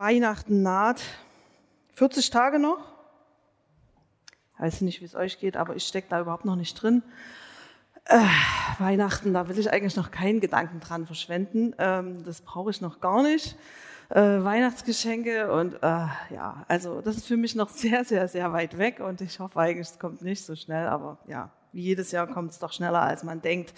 Weihnachten naht. 40 Tage noch. Ich weiß nicht, wie es euch geht, aber ich stecke da überhaupt noch nicht drin. Äh, Weihnachten, da will ich eigentlich noch keinen Gedanken dran verschwenden. Ähm, das brauche ich noch gar nicht. Äh, Weihnachtsgeschenke und äh, ja, also das ist für mich noch sehr, sehr, sehr weit weg und ich hoffe eigentlich, es kommt nicht so schnell, aber ja, wie jedes Jahr kommt es doch schneller, als man denkt.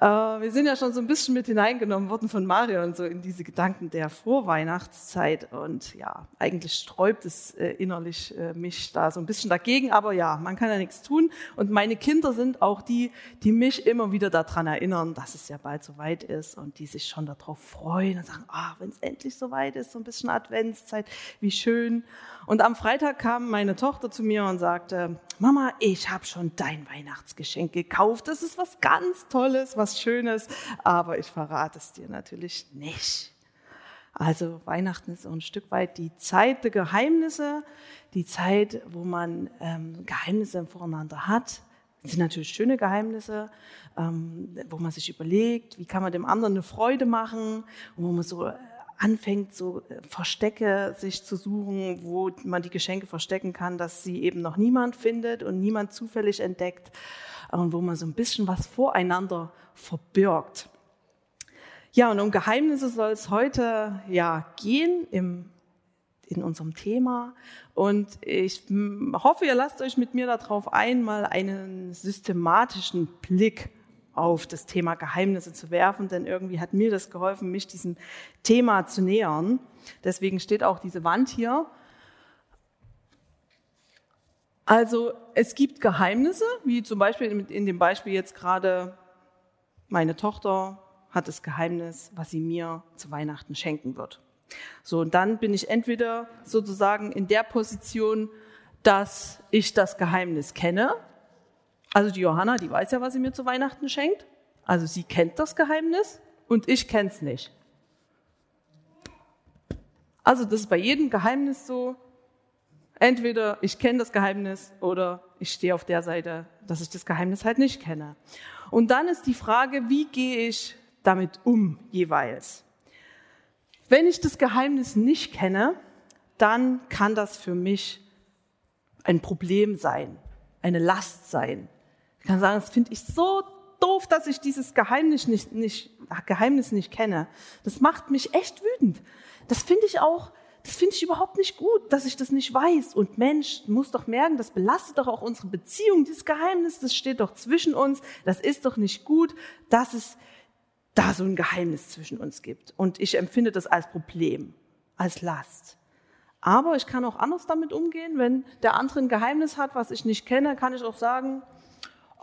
Äh, wir sind ja schon so ein bisschen mit hineingenommen worden von Mario und so in diese Gedanken der Vorweihnachtszeit. Und ja, eigentlich sträubt es äh, innerlich äh, mich da so ein bisschen dagegen. Aber ja, man kann ja nichts tun. Und meine Kinder sind auch die, die mich immer wieder daran erinnern, dass es ja bald soweit ist und die sich schon darauf freuen und sagen, ah, wenn es endlich soweit ist, so ein bisschen Adventszeit, wie schön. Und am Freitag kam meine Tochter zu mir und sagte, Mama, ich habe schon dein Weihnachtsgeschenk gekauft. Das ist was ganz Tolles, was Schönes, aber ich verrate es dir natürlich nicht. Also Weihnachten ist so ein Stück weit die Zeit der Geheimnisse, die Zeit, wo man ähm, Geheimnisse voreinander hat. Das sind natürlich schöne Geheimnisse, ähm, wo man sich überlegt, wie kann man dem anderen eine Freude machen, wo man so anfängt, so äh, Verstecke sich zu suchen, wo man die Geschenke verstecken kann, dass sie eben noch niemand findet und niemand zufällig entdeckt und wo man so ein bisschen was voreinander verbirgt. Ja, und um Geheimnisse soll es heute ja gehen im, in unserem Thema. Und ich hoffe, ihr lasst euch mit mir darauf ein, mal einen systematischen Blick auf das Thema Geheimnisse zu werfen, denn irgendwie hat mir das geholfen, mich diesem Thema zu nähern. Deswegen steht auch diese Wand hier. Also es gibt Geheimnisse, wie zum Beispiel in dem Beispiel jetzt gerade meine Tochter hat das Geheimnis, was sie mir zu Weihnachten schenken wird. So, und dann bin ich entweder sozusagen in der Position, dass ich das Geheimnis kenne also die Johanna, die weiß ja, was sie mir zu Weihnachten schenkt. Also sie kennt das Geheimnis und ich kenn's nicht. Also das ist bei jedem Geheimnis so. Entweder ich kenne das Geheimnis oder ich stehe auf der Seite, dass ich das Geheimnis halt nicht kenne. Und dann ist die Frage, wie gehe ich damit um jeweils? Wenn ich das Geheimnis nicht kenne, dann kann das für mich ein Problem sein, eine Last sein. Ich kann sagen, das finde ich so doof, dass ich dieses Geheimnis nicht, nicht, Geheimnis nicht kenne. Das macht mich echt wütend. Das finde ich auch, das finde ich überhaupt nicht gut, dass ich das nicht weiß. Und Mensch, muss doch merken, das belastet doch auch unsere Beziehung. Dieses Geheimnis, das steht doch zwischen uns. Das ist doch nicht gut, dass es da so ein Geheimnis zwischen uns gibt. Und ich empfinde das als Problem, als Last. Aber ich kann auch anders damit umgehen. Wenn der andere ein Geheimnis hat, was ich nicht kenne, kann ich auch sagen,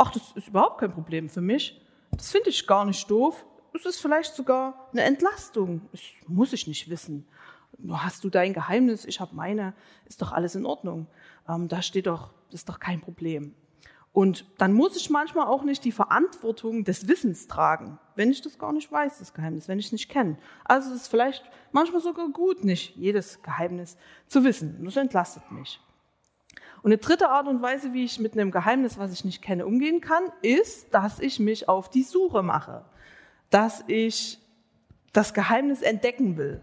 ach, das ist überhaupt kein Problem für mich. Das finde ich gar nicht doof. Es ist vielleicht sogar eine Entlastung. Das muss ich nicht wissen. Hast du dein Geheimnis, ich habe meine, ist doch alles in Ordnung. Ähm, da steht doch, das ist doch kein Problem. Und dann muss ich manchmal auch nicht die Verantwortung des Wissens tragen, wenn ich das gar nicht weiß, das Geheimnis, wenn ich es nicht kenne. Also es ist vielleicht manchmal sogar gut, nicht jedes Geheimnis zu wissen. Das entlastet mich. Und eine dritte Art und Weise, wie ich mit einem Geheimnis, was ich nicht kenne, umgehen kann, ist, dass ich mich auf die Suche mache. Dass ich das Geheimnis entdecken will.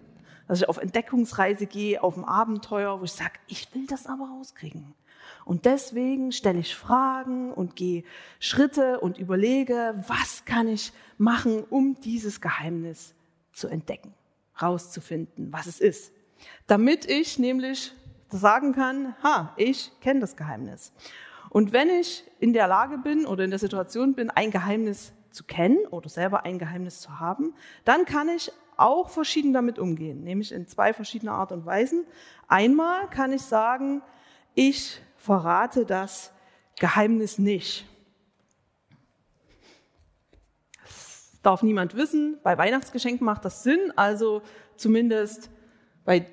Dass ich auf Entdeckungsreise gehe, auf ein Abenteuer, wo ich sage, ich will das aber rauskriegen. Und deswegen stelle ich Fragen und gehe Schritte und überlege, was kann ich machen, um dieses Geheimnis zu entdecken, rauszufinden, was es ist. Damit ich nämlich sagen kann, ha, ich kenne das Geheimnis. Und wenn ich in der Lage bin oder in der Situation bin, ein Geheimnis zu kennen oder selber ein Geheimnis zu haben, dann kann ich auch verschieden damit umgehen, nämlich in zwei verschiedene Art und Weisen. Einmal kann ich sagen, ich verrate das Geheimnis nicht. Das darf niemand wissen. Bei Weihnachtsgeschenken macht das Sinn, also zumindest bei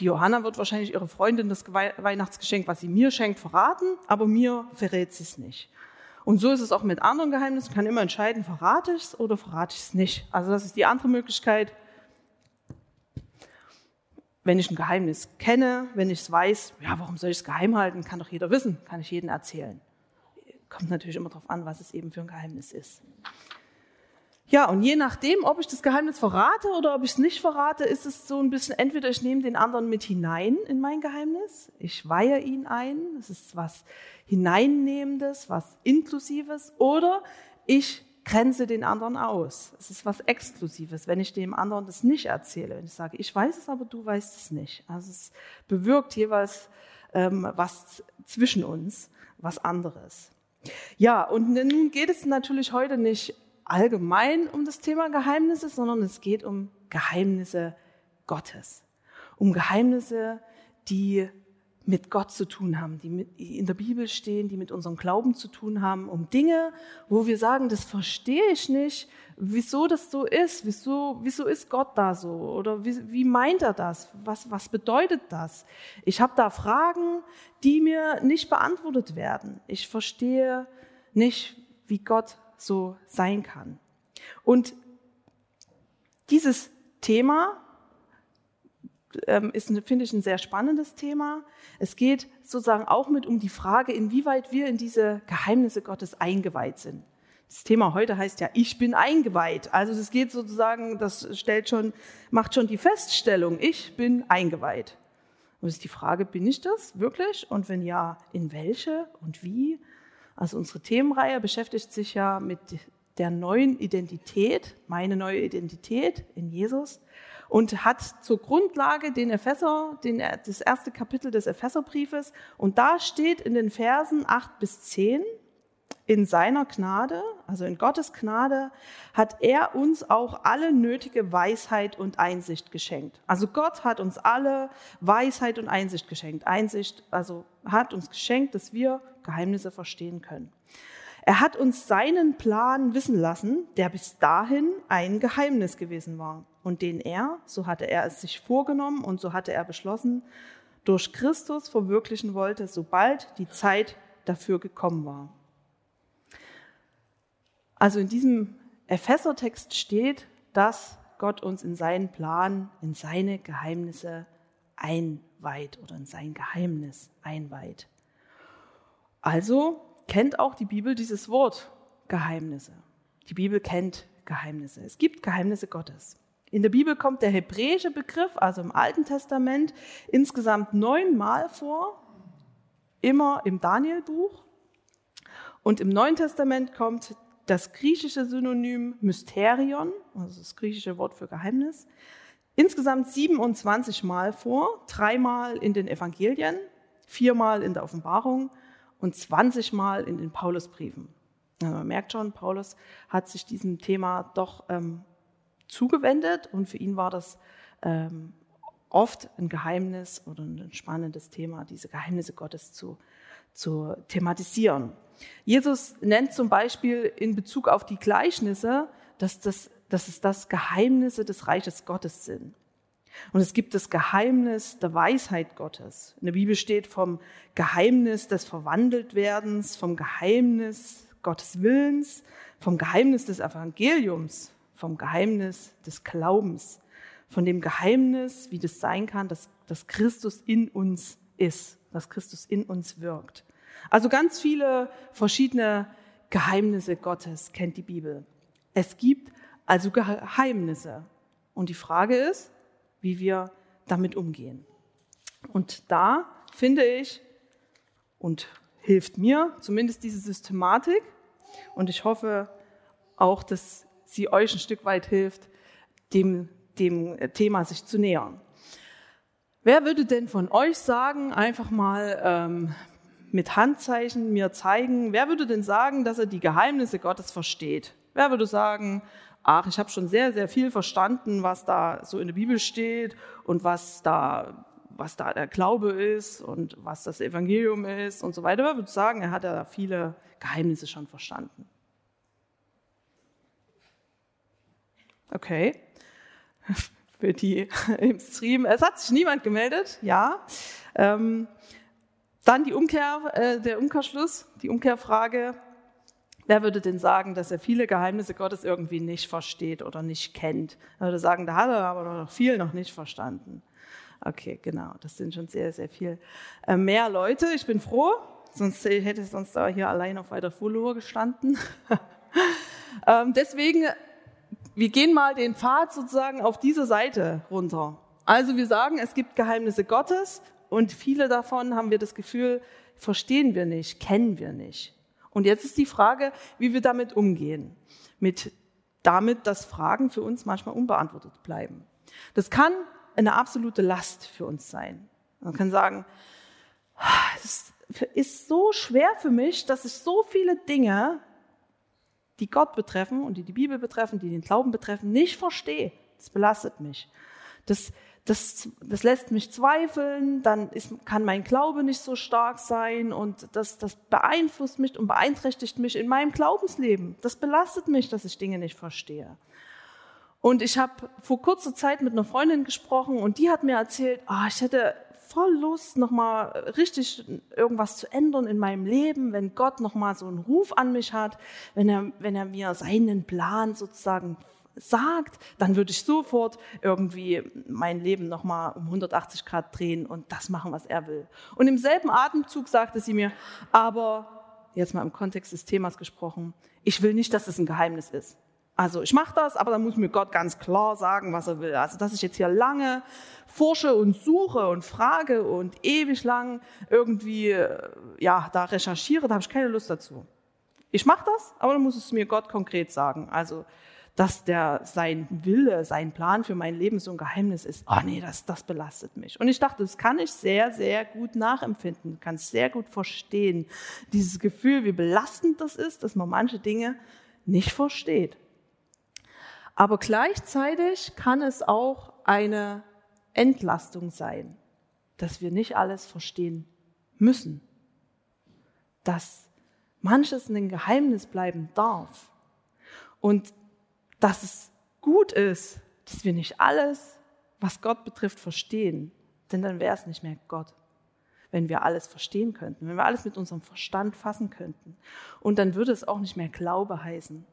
die Johanna wird wahrscheinlich ihre Freundin das Weihnachtsgeschenk, was sie mir schenkt, verraten, aber mir verrät sie es nicht. Und so ist es auch mit anderen Geheimnissen. Ich kann immer entscheiden, verrate ich es oder verrate ich es nicht. Also das ist die andere Möglichkeit. Wenn ich ein Geheimnis kenne, wenn ich es weiß, ja, warum soll ich es geheim halten? Kann doch jeder wissen, kann ich jedem erzählen. Kommt natürlich immer darauf an, was es eben für ein Geheimnis ist. Ja, und je nachdem, ob ich das Geheimnis verrate oder ob ich es nicht verrate, ist es so ein bisschen, entweder ich nehme den anderen mit hinein in mein Geheimnis, ich weihe ihn ein, es ist was Hineinnehmendes, was Inklusives, oder ich grenze den anderen aus. Es ist was Exklusives, wenn ich dem anderen das nicht erzähle. Wenn ich sage, ich weiß es, aber du weißt es nicht. Also es bewirkt jeweils ähm, was zwischen uns, was anderes. Ja, und nun geht es natürlich heute nicht allgemein um das Thema Geheimnisse, sondern es geht um Geheimnisse Gottes. Um Geheimnisse, die mit Gott zu tun haben, die in der Bibel stehen, die mit unserem Glauben zu tun haben, um Dinge, wo wir sagen, das verstehe ich nicht, wieso das so ist, wieso, wieso ist Gott da so oder wie, wie meint er das, was, was bedeutet das? Ich habe da Fragen, die mir nicht beantwortet werden. Ich verstehe nicht, wie Gott so sein kann. Und dieses Thema ähm, ist, finde ich, ein sehr spannendes Thema. Es geht sozusagen auch mit um die Frage, inwieweit wir in diese Geheimnisse Gottes eingeweiht sind. Das Thema heute heißt ja, ich bin eingeweiht. Also es geht sozusagen, das stellt schon, macht schon die Feststellung, ich bin eingeweiht. Und es ist die Frage, bin ich das wirklich? Und wenn ja, in welche und wie? Also unsere Themenreihe beschäftigt sich ja mit der neuen Identität, meine neue Identität in Jesus und hat zur Grundlage den Epheser, den, das erste Kapitel des Epheserbriefes. Und da steht in den Versen 8 bis 10, in seiner Gnade, also in Gottes Gnade, hat er uns auch alle nötige Weisheit und Einsicht geschenkt. Also Gott hat uns alle Weisheit und Einsicht geschenkt. Einsicht, also hat uns geschenkt, dass wir Geheimnisse verstehen können. Er hat uns seinen Plan wissen lassen, der bis dahin ein Geheimnis gewesen war und den er, so hatte er es sich vorgenommen und so hatte er beschlossen, durch Christus verwirklichen wollte, sobald die Zeit dafür gekommen war. Also in diesem Epheser-Text steht, dass Gott uns in seinen Plan, in seine Geheimnisse einweiht oder in sein Geheimnis einweiht. Also kennt auch die Bibel dieses Wort Geheimnisse. Die Bibel kennt Geheimnisse. Es gibt Geheimnisse Gottes. In der Bibel kommt der hebräische Begriff, also im Alten Testament, insgesamt neunmal vor, immer im Danielbuch. Und im Neuen Testament kommt das griechische Synonym Mysterion, also das griechische Wort für Geheimnis, insgesamt 27 Mal vor, dreimal in den Evangelien, viermal in der Offenbarung und 20 Mal in den Paulusbriefen. Also man merkt schon, Paulus hat sich diesem Thema doch ähm, zugewendet und für ihn war das ähm, oft ein Geheimnis oder ein spannendes Thema, diese Geheimnisse Gottes zu, zu thematisieren. Jesus nennt zum Beispiel in Bezug auf die Gleichnisse, dass, das, dass es das Geheimnisse des Reiches Gottes sind. Und es gibt das Geheimnis der Weisheit Gottes. In der Bibel steht vom Geheimnis des Verwandeltwerdens, vom Geheimnis Gottes Willens, vom Geheimnis des Evangeliums, vom Geheimnis des Glaubens, von dem Geheimnis, wie das sein kann, dass, dass Christus in uns ist, dass Christus in uns wirkt. Also ganz viele verschiedene Geheimnisse Gottes kennt die Bibel. Es gibt also Geheimnisse. Und die Frage ist, wie wir damit umgehen. Und da finde ich und hilft mir zumindest diese Systematik und ich hoffe auch, dass sie euch ein Stück weit hilft, dem, dem Thema sich zu nähern. Wer würde denn von euch sagen, einfach mal ähm, mit Handzeichen mir zeigen, wer würde denn sagen, dass er die Geheimnisse Gottes versteht? Wer würde sagen, ach, ich habe schon sehr, sehr viel verstanden, was da so in der Bibel steht und was da, was da der Glaube ist und was das Evangelium ist und so weiter. Wer würde sagen, er hat ja viele Geheimnisse schon verstanden? Okay. Für die im Stream. Es hat sich niemand gemeldet, ja. Ähm, dann die Umkehr, äh, der Umkehrschluss, die Umkehrfrage. Wer würde denn sagen, dass er viele Geheimnisse Gottes irgendwie nicht versteht oder nicht kennt? Er würde sagen, da hat er aber noch viel noch nicht verstanden. Okay, genau, das sind schon sehr, sehr viel äh, mehr Leute. Ich bin froh, sonst hätte ich sonst da hier allein auf weiter Flur gestanden. ähm, deswegen wir gehen mal den Pfad sozusagen auf diese Seite runter. Also wir sagen, es gibt Geheimnisse Gottes und viele davon haben wir das Gefühl, verstehen wir nicht, kennen wir nicht. Und jetzt ist die Frage, wie wir damit umgehen. Mit damit, dass Fragen für uns manchmal unbeantwortet bleiben. Das kann eine absolute Last für uns sein. Man kann sagen, es ist so schwer für mich, dass ich so viele Dinge, die Gott betreffen und die die Bibel betreffen, die den Glauben betreffen, nicht verstehe. Das belastet mich. Das, das, das lässt mich zweifeln, dann ist, kann mein Glaube nicht so stark sein und das, das beeinflusst mich und beeinträchtigt mich in meinem Glaubensleben. Das belastet mich, dass ich Dinge nicht verstehe. Und ich habe vor kurzer Zeit mit einer Freundin gesprochen und die hat mir erzählt, oh, ich hätte voll Lust, nochmal richtig irgendwas zu ändern in meinem Leben, wenn Gott nochmal so einen Ruf an mich hat, wenn er, wenn er mir seinen Plan sozusagen sagt, dann würde ich sofort irgendwie mein Leben nochmal um 180 Grad drehen und das machen, was er will. Und im selben Atemzug sagte sie mir, aber jetzt mal im Kontext des Themas gesprochen, ich will nicht, dass es ein Geheimnis ist. Also ich mache das, aber dann muss mir Gott ganz klar sagen, was er will. Also dass ich jetzt hier lange forsche und suche und frage und ewig lang irgendwie ja da recherchiere, da habe ich keine Lust dazu. Ich mache das, aber dann muss es mir Gott konkret sagen. Also dass der sein Wille, sein Plan für mein Leben so ein Geheimnis ist. Oh nee, das, das belastet mich. Und ich dachte, das kann ich sehr, sehr gut nachempfinden, kann sehr gut verstehen. Dieses Gefühl, wie belastend das ist, dass man manche Dinge nicht versteht. Aber gleichzeitig kann es auch eine Entlastung sein, dass wir nicht alles verstehen müssen, dass manches ein Geheimnis bleiben darf. Und dass es gut ist, dass wir nicht alles, was Gott betrifft, verstehen. Denn dann wäre es nicht mehr Gott, wenn wir alles verstehen könnten, wenn wir alles mit unserem Verstand fassen könnten. Und dann würde es auch nicht mehr Glaube heißen.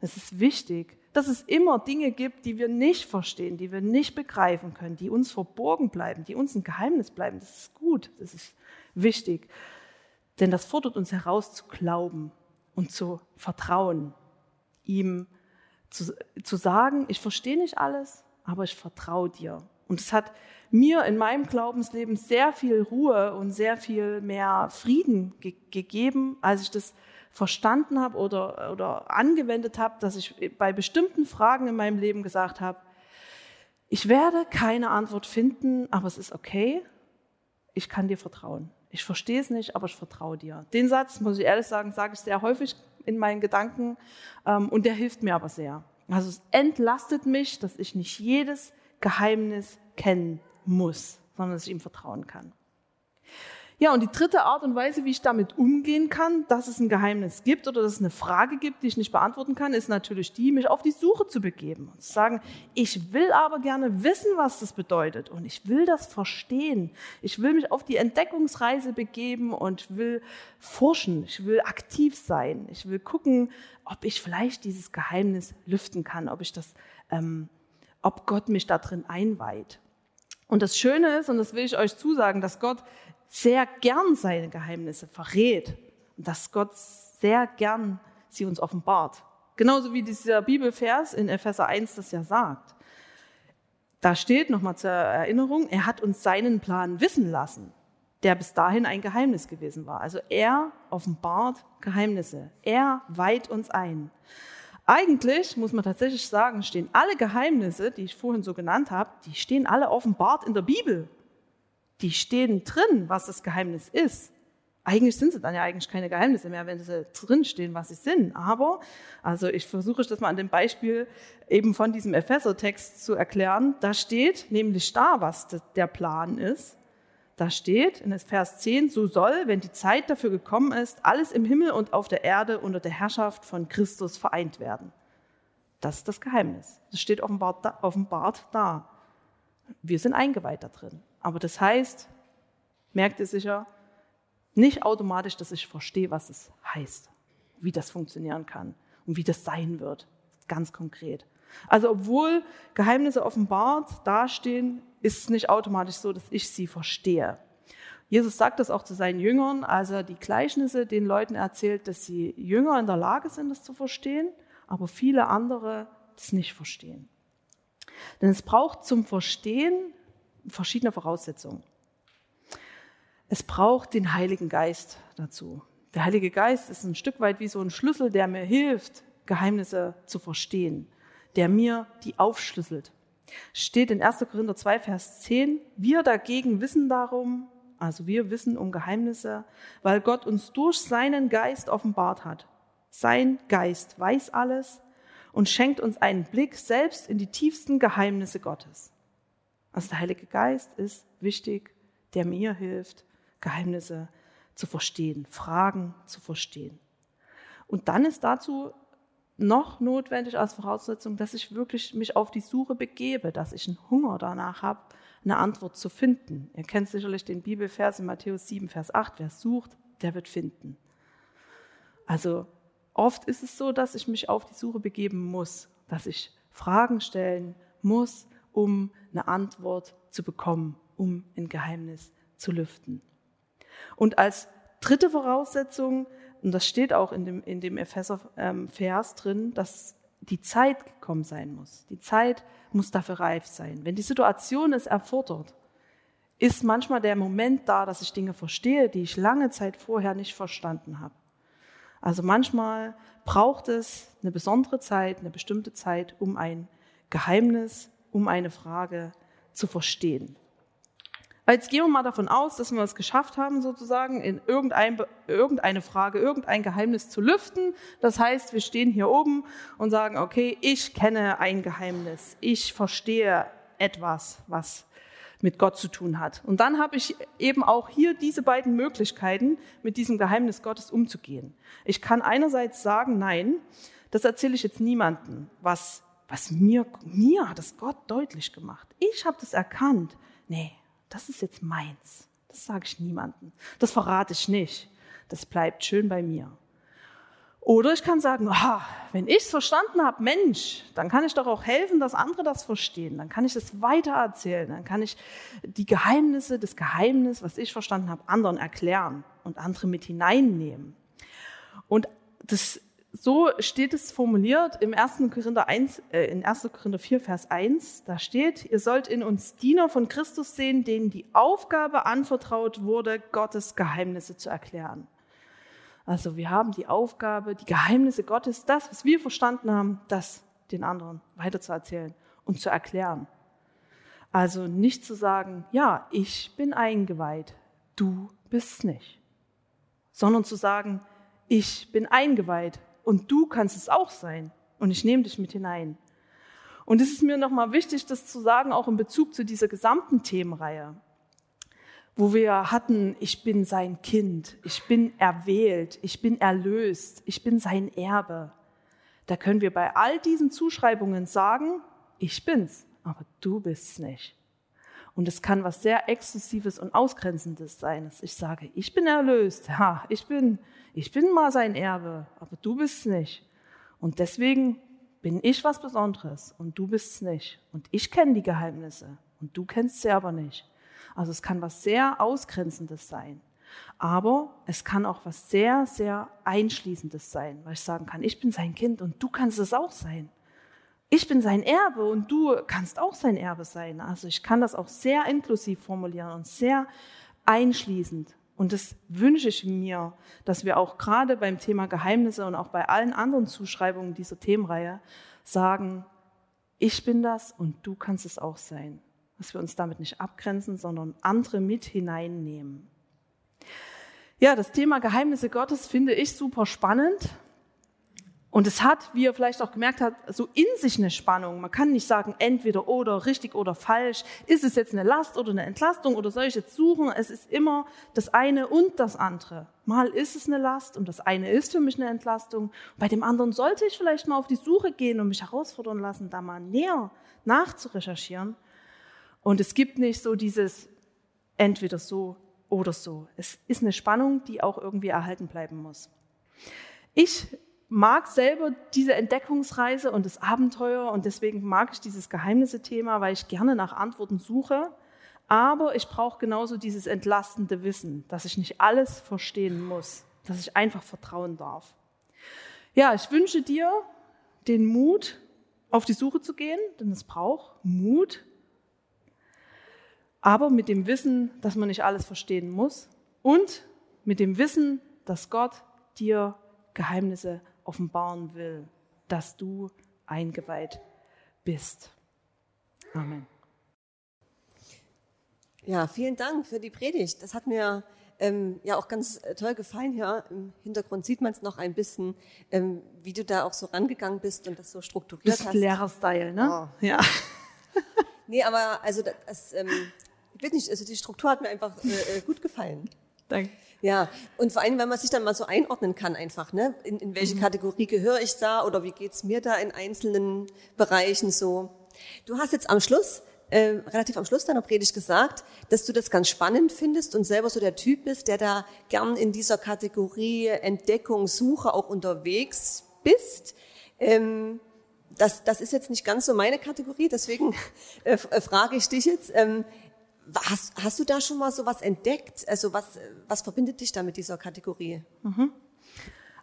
Es ist wichtig, dass es immer Dinge gibt, die wir nicht verstehen, die wir nicht begreifen können, die uns verborgen bleiben, die uns ein Geheimnis bleiben. Das ist gut, das ist wichtig. Denn das fordert uns heraus zu glauben und zu vertrauen, ihm zu, zu sagen, ich verstehe nicht alles, aber ich vertraue dir. Und es hat mir in meinem Glaubensleben sehr viel Ruhe und sehr viel mehr Frieden ge gegeben, als ich das verstanden habe oder, oder angewendet habe, dass ich bei bestimmten Fragen in meinem Leben gesagt habe, ich werde keine Antwort finden, aber es ist okay, ich kann dir vertrauen. Ich verstehe es nicht, aber ich vertraue dir. Den Satz, muss ich ehrlich sagen, sage ich sehr häufig in meinen Gedanken ähm, und der hilft mir aber sehr. Also es entlastet mich, dass ich nicht jedes Geheimnis kennen muss, sondern dass ich ihm vertrauen kann. Ja, und die dritte Art und Weise, wie ich damit umgehen kann, dass es ein Geheimnis gibt oder dass es eine Frage gibt, die ich nicht beantworten kann, ist natürlich die, mich auf die Suche zu begeben und zu sagen, ich will aber gerne wissen, was das bedeutet und ich will das verstehen. Ich will mich auf die Entdeckungsreise begeben und will forschen. Ich will aktiv sein. Ich will gucken, ob ich vielleicht dieses Geheimnis lüften kann, ob ich das, ähm, ob Gott mich da drin einweiht. Und das Schöne ist, und das will ich euch zusagen, dass Gott sehr gern seine Geheimnisse verrät und dass Gott sehr gern sie uns offenbart. Genauso wie dieser Bibelvers in Epheser 1 das ja sagt. Da steht nochmal zur Erinnerung, er hat uns seinen Plan wissen lassen, der bis dahin ein Geheimnis gewesen war. Also er offenbart Geheimnisse. Er weiht uns ein. Eigentlich muss man tatsächlich sagen, stehen alle Geheimnisse, die ich vorhin so genannt habe, die stehen alle offenbart in der Bibel die stehen drin, was das Geheimnis ist. Eigentlich sind sie dann ja eigentlich keine Geheimnisse mehr, wenn sie drin stehen, was sie sind. Aber, also ich versuche das mal an dem Beispiel eben von diesem Epheser-Text zu erklären. Da steht nämlich da, was der Plan ist. Da steht in Vers 10, so soll, wenn die Zeit dafür gekommen ist, alles im Himmel und auf der Erde unter der Herrschaft von Christus vereint werden. Das ist das Geheimnis. Das steht offenbart da. Offenbart da. Wir sind eingeweiht da drin. Aber das heißt, merkt ihr sicher, nicht automatisch, dass ich verstehe, was es heißt, wie das funktionieren kann und wie das sein wird, ganz konkret. Also obwohl Geheimnisse offenbart dastehen, ist es nicht automatisch so, dass ich sie verstehe. Jesus sagt das auch zu seinen Jüngern, als er die Gleichnisse den Leuten erzählt, dass sie Jünger in der Lage sind, das zu verstehen, aber viele andere das nicht verstehen. Denn es braucht zum Verstehen verschiedene Voraussetzungen. Es braucht den Heiligen Geist dazu. Der Heilige Geist ist ein Stück weit wie so ein Schlüssel, der mir hilft, Geheimnisse zu verstehen, der mir die aufschlüsselt. Steht in 1. Korinther 2, Vers 10, wir dagegen wissen darum, also wir wissen um Geheimnisse, weil Gott uns durch seinen Geist offenbart hat. Sein Geist weiß alles und schenkt uns einen Blick selbst in die tiefsten Geheimnisse Gottes. Also der Heilige Geist ist wichtig, der mir hilft, Geheimnisse zu verstehen, Fragen zu verstehen. Und dann ist dazu noch notwendig als Voraussetzung, dass ich wirklich mich auf die Suche begebe, dass ich einen Hunger danach habe, eine Antwort zu finden. Ihr kennt sicherlich den Bibelvers in Matthäus 7, Vers 8, wer sucht, der wird finden. Also oft ist es so, dass ich mich auf die Suche begeben muss, dass ich Fragen stellen muss, um eine Antwort zu bekommen, um ein Geheimnis zu lüften. Und als dritte Voraussetzung, und das steht auch in dem, in dem Epheser-Vers drin, dass die Zeit gekommen sein muss. Die Zeit muss dafür reif sein. Wenn die Situation es erfordert, ist manchmal der Moment da, dass ich Dinge verstehe, die ich lange Zeit vorher nicht verstanden habe. Also manchmal braucht es eine besondere Zeit, eine bestimmte Zeit, um ein Geheimnis, um eine Frage zu verstehen. Jetzt gehen wir mal davon aus, dass wir es geschafft haben, sozusagen in irgendein, irgendeine Frage, irgendein Geheimnis zu lüften. Das heißt, wir stehen hier oben und sagen, okay, ich kenne ein Geheimnis. Ich verstehe etwas, was mit Gott zu tun hat. Und dann habe ich eben auch hier diese beiden Möglichkeiten, mit diesem Geheimnis Gottes umzugehen. Ich kann einerseits sagen, nein, das erzähle ich jetzt niemandem, was, was mir, mir hat es Gott deutlich gemacht. Ich habe das erkannt. Nee, das ist jetzt meins. Das sage ich niemandem. Das verrate ich nicht. Das bleibt schön bei mir. Oder ich kann sagen, aha, wenn ich es verstanden habe, Mensch, dann kann ich doch auch helfen, dass andere das verstehen. Dann kann ich es weitererzählen. Dann kann ich die Geheimnisse, das Geheimnis, was ich verstanden habe, anderen erklären und andere mit hineinnehmen. Und das so steht es formuliert im 1. Korinther, 1, äh, in 1. Korinther 4, Vers 1. Da steht, ihr sollt in uns Diener von Christus sehen, denen die Aufgabe anvertraut wurde, Gottes Geheimnisse zu erklären. Also wir haben die Aufgabe, die Geheimnisse Gottes, das, was wir verstanden haben, das den anderen weiterzuerzählen und zu erklären. Also nicht zu sagen, ja, ich bin eingeweiht, du bist nicht, sondern zu sagen, ich bin eingeweiht, und du kannst es auch sein. Und ich nehme dich mit hinein. Und es ist mir nochmal wichtig, das zu sagen, auch in Bezug zu dieser gesamten Themenreihe, wo wir hatten, ich bin sein Kind, ich bin erwählt, ich bin erlöst, ich bin sein Erbe. Da können wir bei all diesen Zuschreibungen sagen, ich bin's, aber du bist's nicht. Und es kann was sehr Exklusives und Ausgrenzendes sein, dass ich sage, ich bin erlöst, ja, ich bin ich bin mal sein Erbe, aber du bist nicht. Und deswegen bin ich was Besonderes und du bist es nicht. Und ich kenne die Geheimnisse und du kennst sie aber nicht. Also es kann was sehr Ausgrenzendes sein. Aber es kann auch was sehr, sehr Einschließendes sein, weil ich sagen kann, ich bin sein Kind und du kannst es auch sein. Ich bin sein Erbe und du kannst auch sein Erbe sein. Also ich kann das auch sehr inklusiv formulieren und sehr einschließend. Und das wünsche ich mir, dass wir auch gerade beim Thema Geheimnisse und auch bei allen anderen Zuschreibungen dieser Themenreihe sagen, ich bin das und du kannst es auch sein. Dass wir uns damit nicht abgrenzen, sondern andere mit hineinnehmen. Ja, das Thema Geheimnisse Gottes finde ich super spannend. Und es hat, wie ihr vielleicht auch gemerkt habt, so in sich eine Spannung. Man kann nicht sagen, entweder oder, richtig oder falsch. Ist es jetzt eine Last oder eine Entlastung oder soll ich jetzt suchen? Es ist immer das eine und das andere. Mal ist es eine Last und das eine ist für mich eine Entlastung. Bei dem anderen sollte ich vielleicht mal auf die Suche gehen und mich herausfordern lassen, da mal näher nachzurecherchieren. Und es gibt nicht so dieses entweder so oder so. Es ist eine Spannung, die auch irgendwie erhalten bleiben muss. Ich mag selber diese Entdeckungsreise und das Abenteuer und deswegen mag ich dieses Geheimnisse-Thema, weil ich gerne nach Antworten suche. Aber ich brauche genauso dieses entlastende Wissen, dass ich nicht alles verstehen muss, dass ich einfach vertrauen darf. Ja, ich wünsche dir den Mut, auf die Suche zu gehen, denn es braucht Mut, aber mit dem Wissen, dass man nicht alles verstehen muss und mit dem Wissen, dass Gott dir Geheimnisse offenbaren will, dass du eingeweiht bist. Amen. Ja, vielen Dank für die Predigt. Das hat mir ähm, ja auch ganz äh, toll gefallen. Ja, im Hintergrund sieht man es noch ein bisschen, ähm, wie du da auch so rangegangen bist und das so strukturiert Bist hast. Lehrer-Style, ne? Oh. Ja. nee, aber also das, ähm, ich weiß nicht, also die Struktur hat mir einfach äh, äh, gut gefallen. Danke. Ja, und vor allem, wenn man sich dann mal so einordnen kann einfach, ne? In, in welche mhm. Kategorie gehöre ich da oder wie geht's mir da in einzelnen Bereichen so. Du hast jetzt am Schluss äh, relativ am Schluss deiner Predigt gesagt, dass du das ganz spannend findest und selber so der Typ bist, der da gern in dieser Kategorie Entdeckung, Suche auch unterwegs bist. Ähm, das, das ist jetzt nicht ganz so meine Kategorie, deswegen äh, äh frage ich dich jetzt. Ähm, hast, hast du da schon mal so was entdeckt? Also was, was verbindet dich da mit dieser Kategorie? Mhm.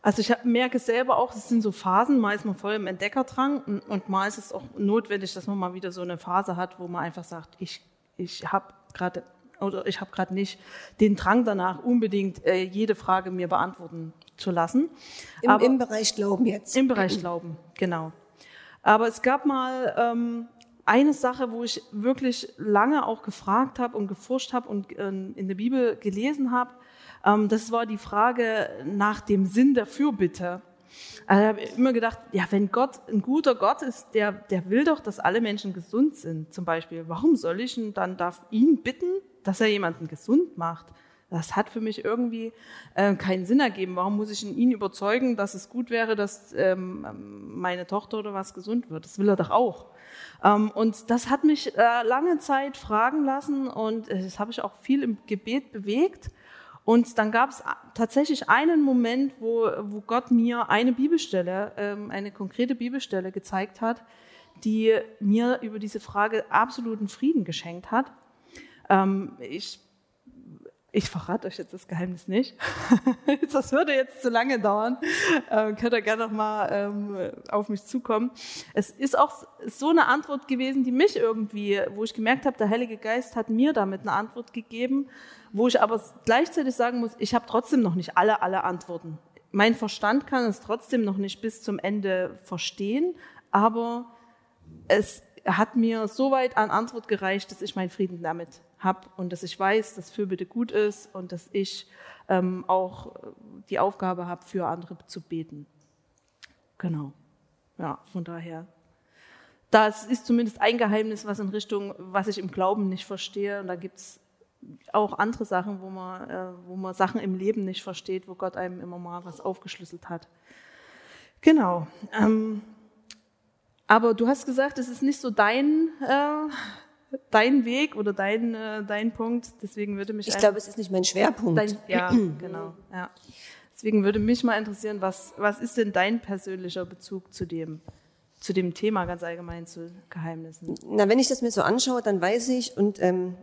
Also ich merke selber auch, es sind so Phasen, mal ist man voll im Entdeckerdrang und mal ist es auch notwendig, dass man mal wieder so eine Phase hat, wo man einfach sagt, ich, ich habe gerade oder ich habe gerade nicht den Drang danach, unbedingt äh, jede Frage mir beantworten zu lassen. Im, Im Bereich Glauben jetzt. Im Bereich Glauben, genau. Aber es gab mal ähm, eine Sache, wo ich wirklich lange auch gefragt habe und geforscht habe und äh, in der Bibel gelesen habe, ähm, das war die Frage nach dem Sinn der Fürbitte. Also ich habe immer gedacht, ja, wenn Gott ein guter Gott ist, der, der will doch, dass alle Menschen gesund sind. Zum Beispiel, warum soll ich ihn dann darf ihn bitten, dass er jemanden gesund macht? Das hat für mich irgendwie äh, keinen Sinn ergeben. Warum muss ich ihn überzeugen, dass es gut wäre, dass ähm, meine Tochter oder was gesund wird? Das will er doch auch. Ähm, und das hat mich äh, lange Zeit fragen lassen und äh, das habe ich auch viel im Gebet bewegt. Und dann gab es tatsächlich einen Moment, wo, wo Gott mir eine Bibelstelle, ähm, eine konkrete Bibelstelle gezeigt hat, die mir über diese Frage absoluten Frieden geschenkt hat. Ähm, ich ich verrate euch jetzt das Geheimnis nicht. das würde jetzt zu lange dauern. Ähm, könnt ihr gerne noch mal ähm, auf mich zukommen. Es ist auch so eine Antwort gewesen, die mich irgendwie, wo ich gemerkt habe, der Heilige Geist hat mir damit eine Antwort gegeben, wo ich aber gleichzeitig sagen muss, ich habe trotzdem noch nicht alle, alle Antworten. Mein Verstand kann es trotzdem noch nicht bis zum Ende verstehen, aber es hat mir so weit an Antwort gereicht, dass ich meinen Frieden damit habe und dass ich weiß, dass Fürbitte gut ist und dass ich ähm, auch die Aufgabe habe, für andere zu beten. Genau. Ja, von daher. Das ist zumindest ein Geheimnis, was in Richtung, was ich im Glauben nicht verstehe. Und da gibt es auch andere Sachen, wo man, äh, wo man Sachen im Leben nicht versteht, wo Gott einem immer mal was aufgeschlüsselt hat. Genau. Ähm, aber du hast gesagt, es ist nicht so dein äh, dein Weg oder dein, äh, dein Punkt. Deswegen würde mich. Ich glaube, es ist nicht mein Schwerpunkt. Dein, ja, genau. Ja. Deswegen würde mich mal interessieren, was, was ist denn dein persönlicher Bezug zu dem, zu dem Thema ganz allgemein zu Geheimnissen? Na, wenn ich das mir so anschaue, dann weiß ich, und ähm,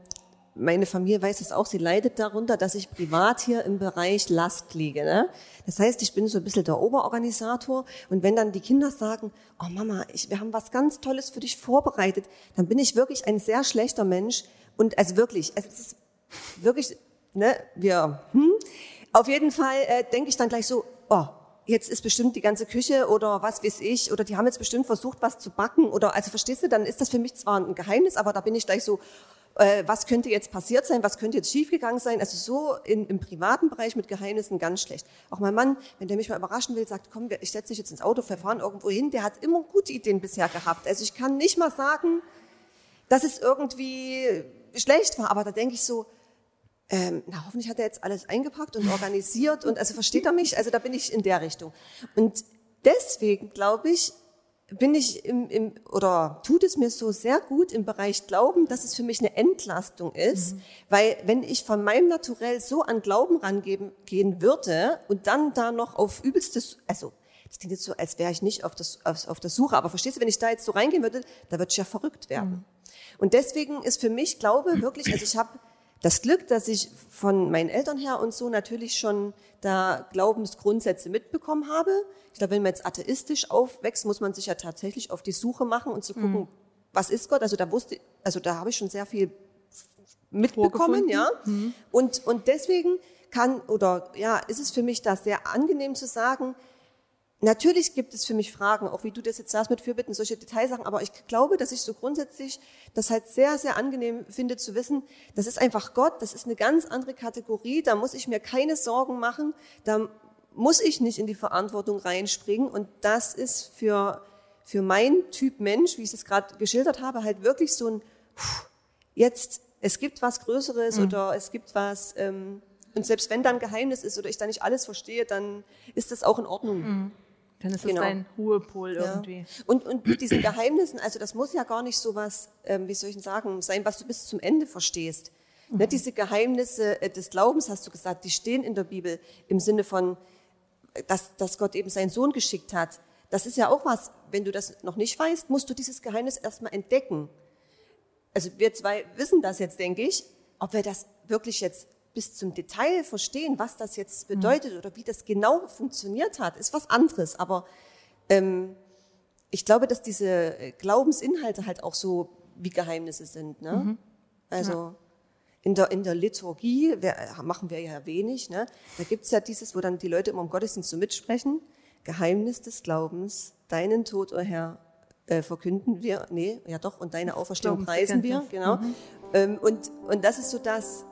meine Familie weiß es auch, sie leidet darunter, dass ich privat hier im Bereich Last liege. Ne? Das heißt, ich bin so ein bisschen der Oberorganisator und wenn dann die Kinder sagen, oh Mama, ich, wir haben was ganz Tolles für dich vorbereitet, dann bin ich wirklich ein sehr schlechter Mensch und also wirklich, es ist wirklich, ne, wir, hm, auf jeden Fall äh, denke ich dann gleich so, oh, jetzt ist bestimmt die ganze Küche oder was weiß ich, oder die haben jetzt bestimmt versucht, was zu backen oder, also verstehst du, dann ist das für mich zwar ein Geheimnis, aber da bin ich gleich so, äh, was könnte jetzt passiert sein, was könnte jetzt schiefgegangen sein. Also so in, im privaten Bereich mit Geheimnissen ganz schlecht. Auch mein Mann, wenn der mich mal überraschen will, sagt, komm, ich setze dich jetzt ins Auto, wir fahren irgendwo hin, der hat immer gute Ideen bisher gehabt. Also ich kann nicht mal sagen, dass es irgendwie schlecht war, aber da denke ich so, ähm, na, hoffentlich hat er jetzt alles eingepackt und organisiert und also versteht er mich? Also da bin ich in der Richtung. Und deswegen glaube ich, bin ich im, im, oder tut es mir so sehr gut im Bereich Glauben, dass es für mich eine Entlastung ist, mhm. weil wenn ich von meinem Naturell so an Glauben rangehen gehen würde und dann da noch auf übelstes, also das klingt jetzt so, als wäre ich nicht auf, das, auf, auf der Suche, aber verstehst du, wenn ich da jetzt so reingehen würde, da würde ich ja verrückt werden. Mhm. Und deswegen ist für mich Glaube wirklich, also ich habe das Glück, dass ich von meinen Eltern her und so natürlich schon da Glaubensgrundsätze mitbekommen habe. Ich glaube, wenn man jetzt atheistisch aufwächst, muss man sich ja tatsächlich auf die Suche machen und zu gucken, mhm. was ist Gott? Also da wusste, also da habe ich schon sehr viel mitbekommen, ja. Mhm. Und, und deswegen kann, oder ja, ist es für mich da sehr angenehm zu sagen, Natürlich gibt es für mich Fragen, auch wie du das jetzt sagst mit Fürbitten, solche Detailsachen, aber ich glaube, dass ich so grundsätzlich das halt sehr, sehr angenehm finde zu wissen, das ist einfach Gott, das ist eine ganz andere Kategorie, da muss ich mir keine Sorgen machen, da muss ich nicht in die Verantwortung reinspringen und das ist für, für mein Typ Mensch, wie ich es gerade geschildert habe, halt wirklich so ein, jetzt, es gibt was Größeres mhm. oder es gibt was, ähm, und selbst wenn da ein Geheimnis ist oder ich da nicht alles verstehe, dann ist das auch in Ordnung. Mhm. Dann ist genau. es dein Ruhepol irgendwie. Ja. Und, und mit diesen Geheimnissen, also das muss ja gar nicht so was, ähm, wie soll ich denn sagen, sein, was du bis zum Ende verstehst. Mhm. Ne, diese Geheimnisse äh, des Glaubens, hast du gesagt, die stehen in der Bibel im Sinne von, dass, dass Gott eben seinen Sohn geschickt hat. Das ist ja auch was, wenn du das noch nicht weißt, musst du dieses Geheimnis erstmal entdecken. Also wir zwei wissen das jetzt, denke ich. Ob wir das wirklich jetzt bis zum Detail verstehen, was das jetzt mhm. bedeutet oder wie das genau funktioniert hat, ist was anderes. Aber ähm, ich glaube, dass diese Glaubensinhalte halt auch so wie Geheimnisse sind. Ne? Mhm. Also ja. in, der, in der Liturgie wir, machen wir ja wenig. Ne? Da gibt's ja dieses, wo dann die Leute immer im Gottesdienst so mitsprechen. Geheimnis des Glaubens, deinen Tod, o oh Herr, äh, verkünden wir, nee, ja doch, und deine Auferstehung preisen wir, genau. Mhm. Ähm, und, und das ist so das,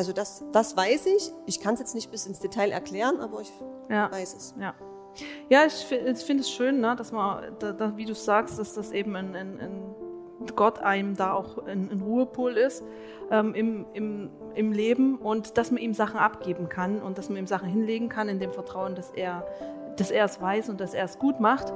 also das, das weiß ich. Ich kann es jetzt nicht bis ins Detail erklären, aber ich ja. weiß es. Ja. Ja, ich, ich finde es schön, ne, dass man, da, da, wie du sagst, dass das eben ein, ein, ein Gott einem da auch ein, ein Ruhepol ist ähm, im, im, im Leben und dass man ihm Sachen abgeben kann und dass man ihm Sachen hinlegen kann in dem Vertrauen, dass er, dass er es weiß und dass er es gut macht.